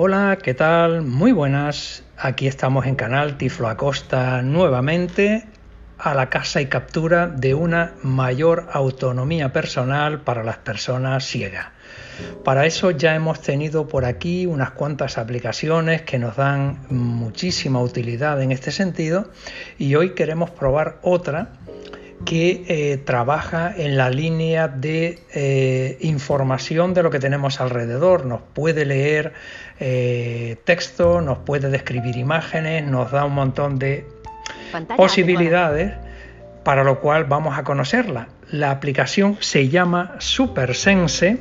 Hola, ¿qué tal? Muy buenas. Aquí estamos en Canal Tiflo Acosta nuevamente a la casa y captura de una mayor autonomía personal para las personas ciegas. Para eso ya hemos tenido por aquí unas cuantas aplicaciones que nos dan muchísima utilidad en este sentido y hoy queremos probar otra que eh, trabaja en la línea de eh, información de lo que tenemos alrededor. Nos puede leer eh, texto, nos puede describir imágenes, nos da un montón de posibilidades para lo cual vamos a conocerla. La aplicación se llama SuperSense.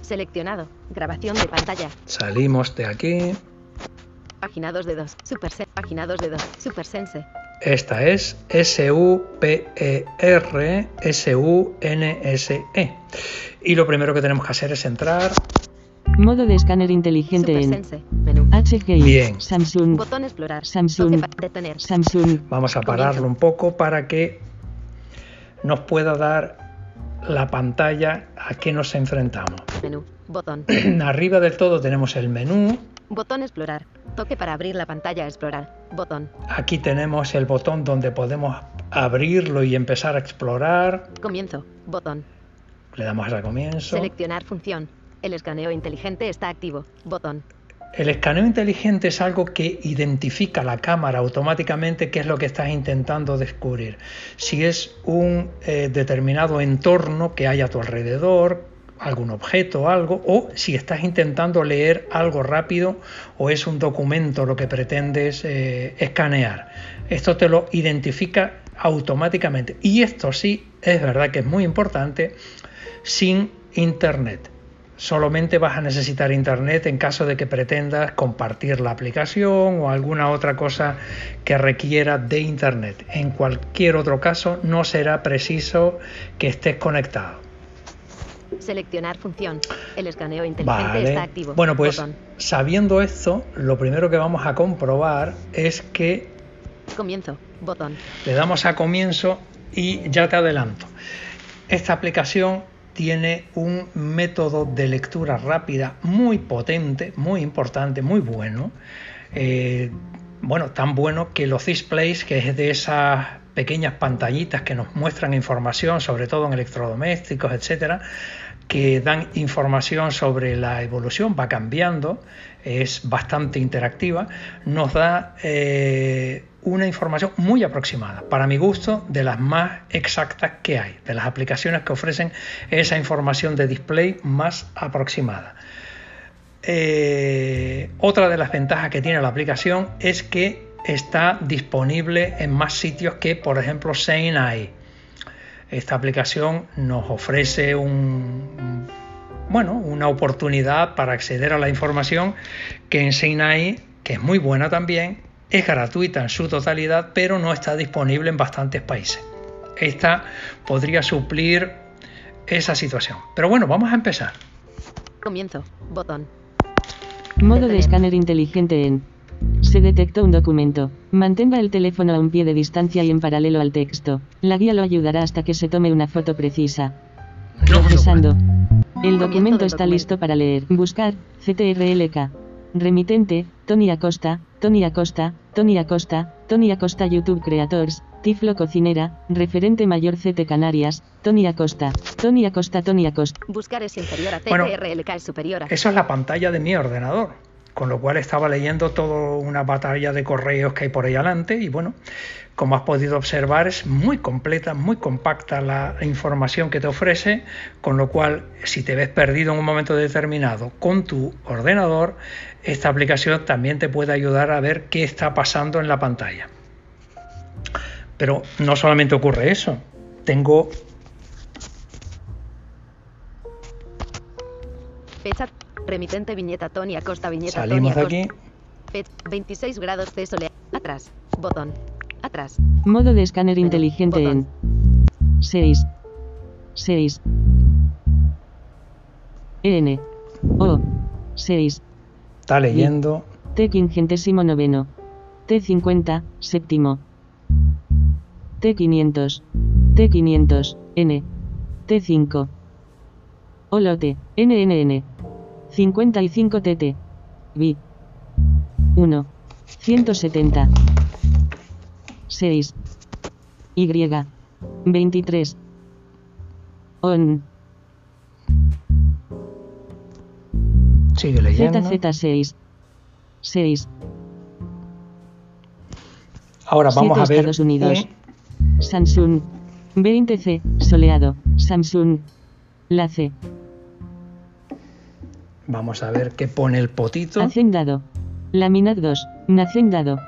Seleccionado. Grabación de pantalla. Salimos de aquí. Página 2 de 2. Supersense. Página 2 de 2. Supersense. Esta es S-U-P-E-R S-U-N-S-E. -E. Y lo primero que tenemos que hacer es entrar. Modo de escáner inteligente en menú. HGI. Bien. Samsung. Botón explorar. Samsung. Detener. Samsung. Vamos a pararlo un poco para que nos pueda dar la pantalla a que nos enfrentamos. Menú. Botón. Arriba del todo tenemos el menú. Botón explorar. Toque para abrir la pantalla explorar. Botón. Aquí tenemos el botón donde podemos abrirlo y empezar a explorar. Comienzo. Botón. Le damos a comienzo. Seleccionar función. El escaneo inteligente está activo. Botón. El escaneo inteligente es algo que identifica la cámara automáticamente qué es lo que estás intentando descubrir. Si es un eh, determinado entorno que hay a tu alrededor, algún objeto algo, o si estás intentando leer algo rápido o es un documento lo que pretendes eh, escanear. Esto te lo identifica automáticamente. Y esto sí es verdad que es muy importante sin internet. Solamente vas a necesitar internet en caso de que pretendas compartir la aplicación o alguna otra cosa que requiera de internet. En cualquier otro caso no será preciso que estés conectado. Seleccionar función. El escaneo inteligente Vale. está activo. Bueno, pues Botón. sabiendo esto, lo primero que vamos a comprobar es que Comienzo. Botón. le damos a comienzo y ya te adelanto. Esta aplicación tiene un método de lectura rápida muy potente, muy importante, muy bueno. Eh, bueno, tan bueno que los displays, que es de esas pequeñas pantallitas que nos muestran información, sobre todo en electrodomésticos, etcétera, que dan información sobre la evolución, va cambiando, es bastante interactiva, nos da eh, una información muy aproximada, para mi gusto, de las más exactas que hay, de las aplicaciones que ofrecen esa información de display más aproximada. Eh, otra de las ventajas que tiene la aplicación es que está disponible en más sitios que, por ejemplo, Seine. Esta aplicación nos ofrece un, bueno, una oportunidad para acceder a la información que en Seine, que es muy buena también, es gratuita en su totalidad, pero no está disponible en bastantes países. Esta podría suplir esa situación. Pero bueno, vamos a empezar. Comienzo. Botón. Modo de escáner inteligente en. Se detectó un documento. Mantenga el teléfono a un pie de distancia y en paralelo al texto. La guía lo ayudará hasta que se tome una foto precisa. Procesando. El documento está listo para leer. Buscar. CTRLK. Remitente. Tony Acosta. Tony Acosta. Tony Acosta. Tony Acosta YouTube Creators. Tiflo Cocinera. Referente mayor CT Canarias. Tony Acosta. Tony Acosta. Tony Acosta. Buscar es inferior a Bueno, CTRLK es superior a. Eso es la pantalla de mi ordenador, con lo cual estaba leyendo toda una batalla de correos que hay por ahí adelante y bueno, como has podido observar es muy completa, muy compacta la información que te ofrece, con lo cual si te ves perdido en un momento determinado con tu ordenador, esta aplicación también te puede ayudar a ver qué está pasando en la pantalla. Pero no solamente ocurre eso, tengo Fecha. Remitente viñeta Tony Acosta viñeta salimos de Tony aquí, Acosta. Fecha. 26 grados C sole. Atrás. Botón. Atrás. Modo de escáner inteligente Botón. en 6 6 N O 6 está leyendo, T quingentésimo noveno T 50 séptimo T 500 T 500 N T 5 Olote NNN 55 TT. Vi. 1. 170. 6. Y. 23. On. Sigue leyendo. ZZ6. 6. Ahora vamos 7 a ver Estados Unidos. un- Samsung. 20C. Soleado. Samsung. Lace. Vamos a ver qué pone el potito. Hacendado. Laminad 2. Nacendado.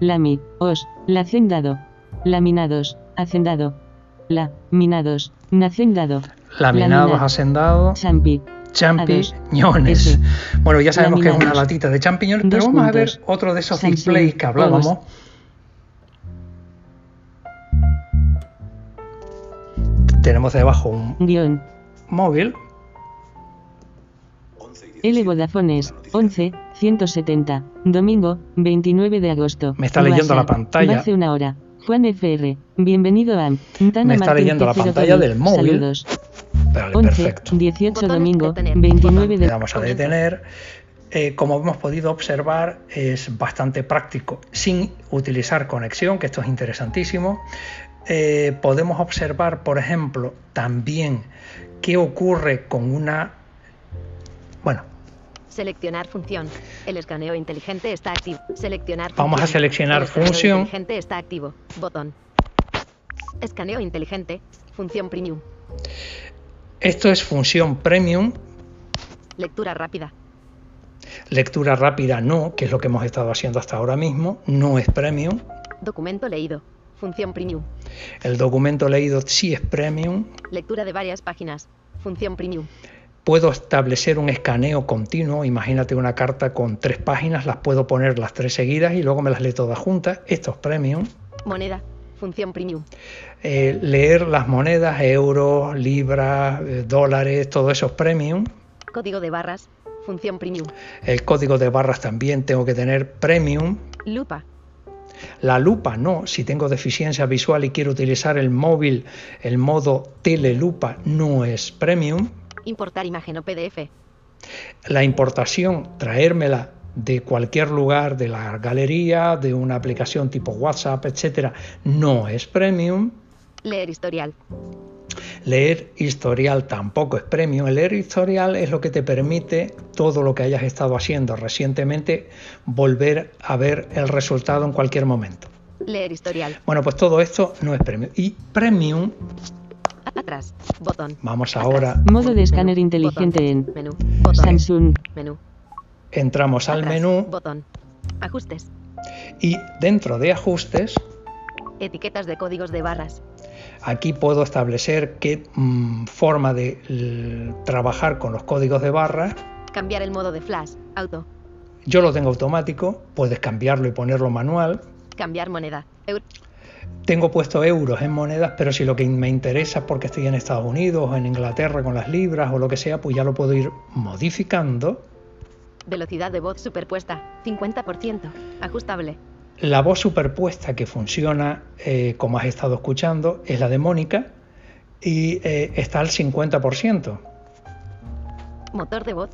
Lami. Os. Lacendado. Laminados. Hacendado. La. Minados. Nacendado. Laminados, laminar. hacendados, Champi. champiñones. Bueno, ya sabemos que es una Laminados. latita de champiñones, pero vamos a ver otro de esos Samsung. displays que hablábamos. Os. Tenemos debajo un Guión. móvil. L Vodafones. 11. 170. Domingo. 29 de agosto. Me está leyendo la pantalla. Hace una hora. Juan FR. Bienvenido a Tana Me está Martín leyendo la pantalla del móvil. Saludos. Vale, 11. perfecto. 18 Botón domingo. detener. 29 Le de damos a detener. Eh, como hemos podido observar, es bastante práctico sin utilizar conexión, que esto es interesantísimo. Eh, podemos observar, por ejemplo, también qué ocurre con una... Bueno, Seleccionar función. El escaneo inteligente está activo. Seleccionar Vamos a seleccionar función. inteligente está activo. Botón. Escaneo inteligente. Función premium. esto es función premium, Lectura rápida. lectura rápida no, que es lo que hemos estado haciendo hasta ahora mismo, no es premium. Documento leído. Función premium. El documento leído sí es premium. Lectura de varias páginas. Función premium. Puedo establecer un escaneo continuo. Imagínate una carta con tres páginas, las puedo poner las tres seguidas y luego me las leo todas juntas. Esto es premium. Moneda. Función premium. Eh, leer las monedas, euros, libras, eh, dólares, todo eso es premium. Código de barras. Función premium. El código de barras también tengo que tener premium. Lupa. La lupa no, si tengo deficiencia visual y quiero utilizar el móvil, el modo telelupa no es premium. Importar imagen o PDF. La importación, traérmela de cualquier lugar de la galería, de una aplicación tipo WhatsApp, etcétera, no es premium. Leer historial. Leer historial tampoco es premium. El leer historial es lo que te permite todo lo que hayas estado haciendo recientemente volver a ver el resultado en cualquier momento. Leer historial. Bueno, pues todo esto no es premium. Y premium, Atrás. Botón. vamos Atrás. ahora, Modo de escáner Menú. inteligente Botón. en Menú. Botón. Samsung. Menú. entramos al Atrás. menú Botón. Ajustes. y dentro de ajustes, Etiquetas de códigos de barras. aquí puedo establecer qué mm, forma de l- trabajar con los códigos de barra. Cambiar el modo de flash. Auto. Yo lo tengo automático, puedes cambiarlo y ponerlo manual. Cambiar moneda. Euro. Tengo puesto euros en monedas, pero si lo que me interesa es porque estoy en Estados Unidos o en Inglaterra con las libras o lo que sea, pues ya lo puedo ir modificando. Velocidad de voz superpuesta. 50%. Ajustable. La voz superpuesta que funciona, eh, como has estado escuchando, es la de Mónica y eh, está al 50%. Motor de voz.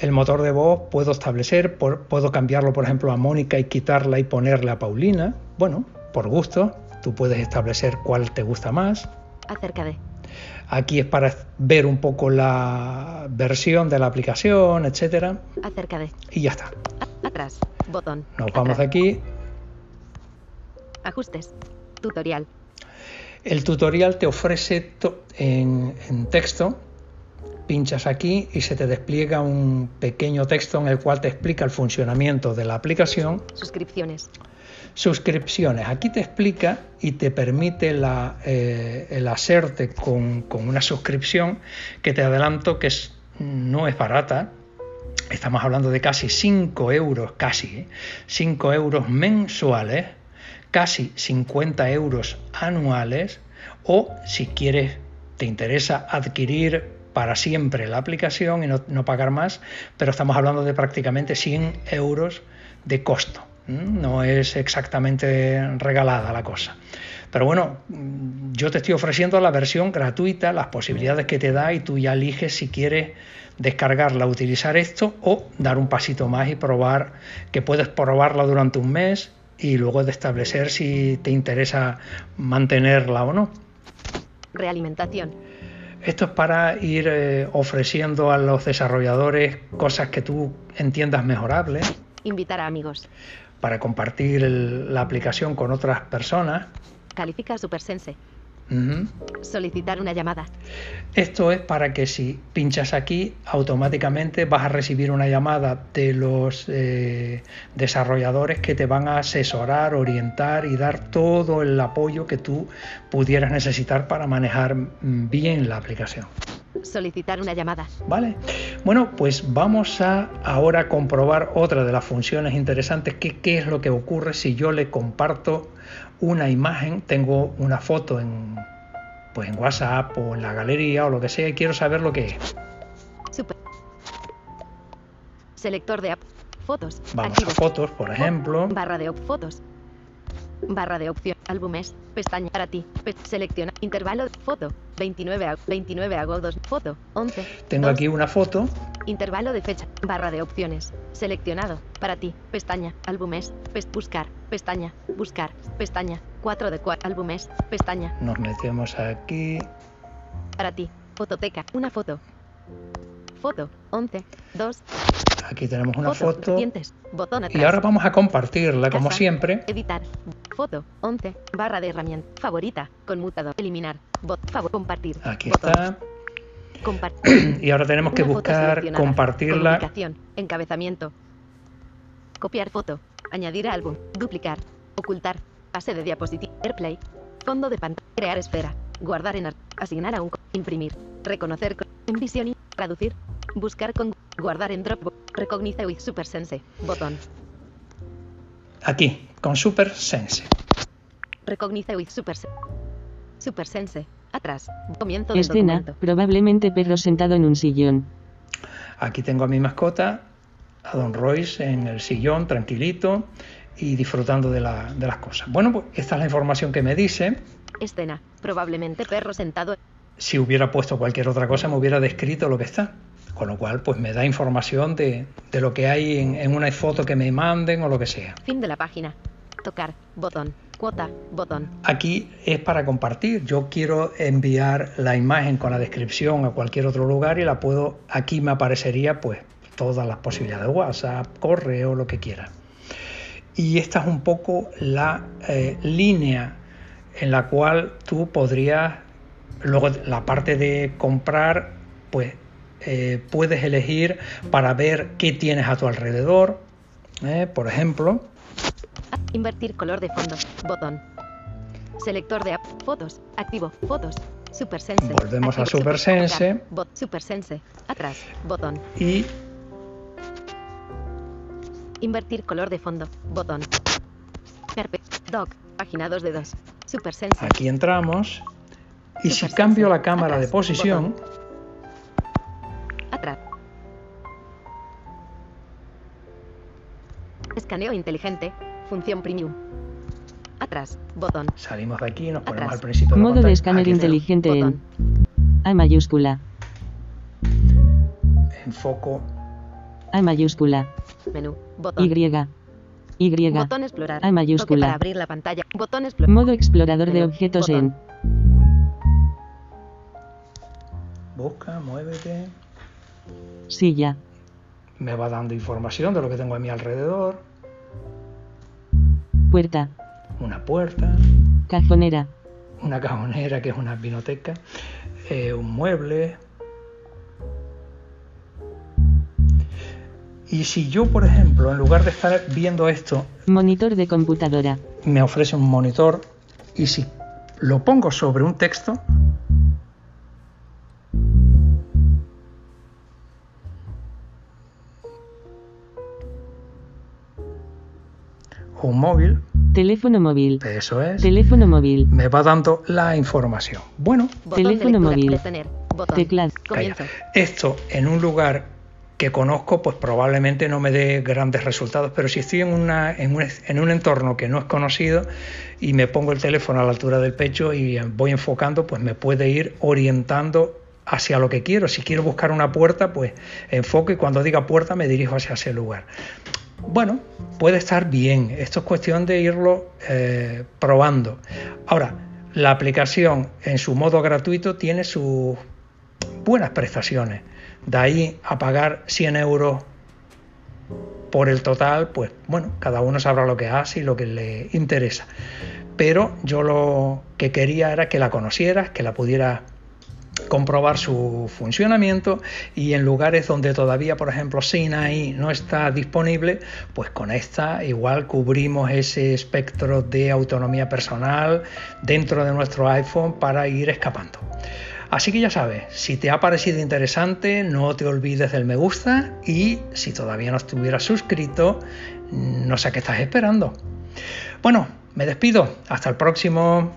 El motor de voz puedo establecer, por- puedo cambiarlo, por ejemplo, a Mónica y quitarla y ponerle a Paulina. Bueno, por gusto, tú puedes establecer cuál te gusta más. Acerca de. Aquí es para ver un poco la versión de la aplicación, etcétera, Acerca de. y ya está. Atrás. Botón. Nos vamos Atrás. aquí. Ajustes. Tutorial. El tutorial te ofrece en texto. Pinchas aquí y se te despliega un pequeño texto en el cual te explica el funcionamiento de la aplicación. Suscripciones. Suscripciones. Aquí te explica y te permite eh, el hacerte con, una suscripción que te adelanto que no es barata. Estamos hablando de casi 5 euros, casi, ¿eh? 5 euros mensuales, casi 50 euros anuales, o si quieres, te interesa adquirir para siempre la aplicación y no, no pagar más, pero estamos hablando de prácticamente 100 euros de costo. ¿M? No es exactamente regalada la cosa. Pero bueno, mm, yo te estoy ofreciendo la versión gratuita, las posibilidades que te da y tú ya eliges si quieres descargarla, utilizar esto o dar un pasito más y probar, que puedes probarla durante un mes y luego de establecer si te interesa mantenerla o no. Realimentación. Esto es para ir eh, ofreciendo a los desarrolladores cosas que tú entiendas mejorables. Invitar a amigos. Para compartir el- la aplicación con otras personas. Califica SuperSense. Solicitar una llamada. Esto es para que si pinchas aquí, automáticamente vas a recibir una llamada de los eh, desarrolladores que te van a asesorar, orientar y dar todo el apoyo que tú pudieras necesitar para manejar mm, bien la aplicación. Solicitar una llamada. ¿Vale? Bueno, pues vamos a ahora comprobar otra de las funciones interesantes, que qué es lo que ocurre si yo le comparto una imagen, tengo una foto en, pues en WhatsApp o en la galería o lo que sea y quiero saber lo que es. Super. Selector de app. Fotos. Vamos Activo. a fotos, por ejemplo. Barra de op fotos. Barra de opción. Álbumes. Pestaña para ti. Selecciona. Intervalo. Foto. 29 a 29 agosto. Foto. 11. Tengo aquí una foto. Intervalo de fecha. Barra de opciones. Seleccionado. Para ti. Pestaña. Álbumes. Pes- buscar. Pestaña. Buscar. Pestaña. 4 de 4. Álbumes. Pestaña. Nos metemos aquí. Para ti. Fototeca. Una foto. Foto. 11. 2. Aquí tenemos una foto. Y ahora vamos a compartirla, como siempre. Editar. Foto. 11. Barra de herramienta. Favorita. Conmutador. Eliminar. Bot. Favor. Compartir. Aquí Botón. está. Compartir. Y ahora tenemos que Una buscar compartirla. Comunicación. Encabezamiento. Copiar foto. Añadir álbum. Duplicar. Ocultar. Pase de diapositiva. AirPlay. Fondo de pantalla. Crear esfera. Guardar en ar- Asignar a un. Imprimir. Reconocer visión y. Traducir. Buscar con. Guardar en Dropbox. Recognize with SuperSense. Botón. Aquí, con Super Sense. Recognize with SuperSense. SuperSense. Atrás. Comienzo del Escena, documento. probablemente perro sentado en un sillón. Aquí tengo a mi mascota, a Don Royce, en el sillón, tranquilito y disfrutando de, la- de las cosas. Bueno, pues esta es la información que me dice. Escena. Probablemente perro sentado. Si hubiera puesto cualquier otra cosa, me hubiera descrito lo que está. Con lo cual, pues me da información de, de lo que hay en, en una foto que me manden o lo que sea. Fin de la página. Tocar. Botón. Cuota. Botón. Aquí es para compartir. Yo quiero enviar la imagen con la descripción a cualquier otro lugar y la puedo. Aquí me aparecería, pues, todas las posibilidades: WhatsApp, correo, lo que quiera. Y esta es un poco la eh, línea en la cual tú podrías, luego la parte de comprar, pues eh, puedes elegir para ver qué tienes a tu alrededor. ¿eh? Por ejemplo, Invertir color de fondo. Botón. Selector de app. Fotos. Activo. Fotos. SuperSense. Volvemos a Activo. SuperSense. Super- Bot. SuperSense. Atrás. Botón. y Invertir color de fondo. Botón. Perpe. Doc. Página 2 de 2. SuperSense. Aquí entramos y si Supersense. cambio la cámara de posición. Escaneo inteligente. Función premium. Atrás. Botón. salimos de aquí y nos ponemos Atrás. al principio Modo de escáner Aquí inteligente en. A mayúscula. Enfoco A mayúscula. Menú. Botón. Y. Y. Botón explorar. A mayúscula. Toque para abrir la pantalla. Botón explorar. Modo explorador de objetos Botón. en busca, muévete. silla. Me va dando información de lo que tengo a mi alrededor. Puerta. Una puerta, Cajonera. una cajonera que es una vinoteca, eh, un mueble. Y si yo, por ejemplo, en lugar de estar viendo esto, Monitor de computadora. me ofrece un monitor y si lo pongo sobre un texto, un móvil, Teléfono móvil. eso es, Teléfono móvil. me va dando la información. Bueno, Botón Teléfono móvil. Teclado. esto en un lugar que conozco, pues probablemente no me dé grandes resultados, pero si estoy en, una, en, un, en, un, entorno que no es conocido y me pongo el teléfono a la altura del pecho y voy enfocando, pues me puede ir orientando hacia lo que quiero. Si quiero buscar una puerta, pues enfoco y cuando diga puerta me dirijo hacia ese lugar. Bueno, puede estar bien. Esto es cuestión de irlo eh, probando. Ahora, la aplicación en su modo gratuito tiene sus buenas prestaciones. De ahí a pagar 100 euros por el total, pues bueno, cada uno sabrá lo que hace y lo que le interesa. Pero yo lo que quería era que la conocieras, que la pudieras comprobar su funcionamiento y en lugares donde todavía, por ejemplo, Sinai no está disponible, pues con esta igual cubrimos ese espectro de autonomía personal dentro de nuestro iPhone para ir escapando. Así que ya sabes, si te ha parecido interesante, no te olvides del me gusta y si todavía no estuvieras suscrito, no sé qué estás esperando. Bueno, me despido. Hasta el próximo.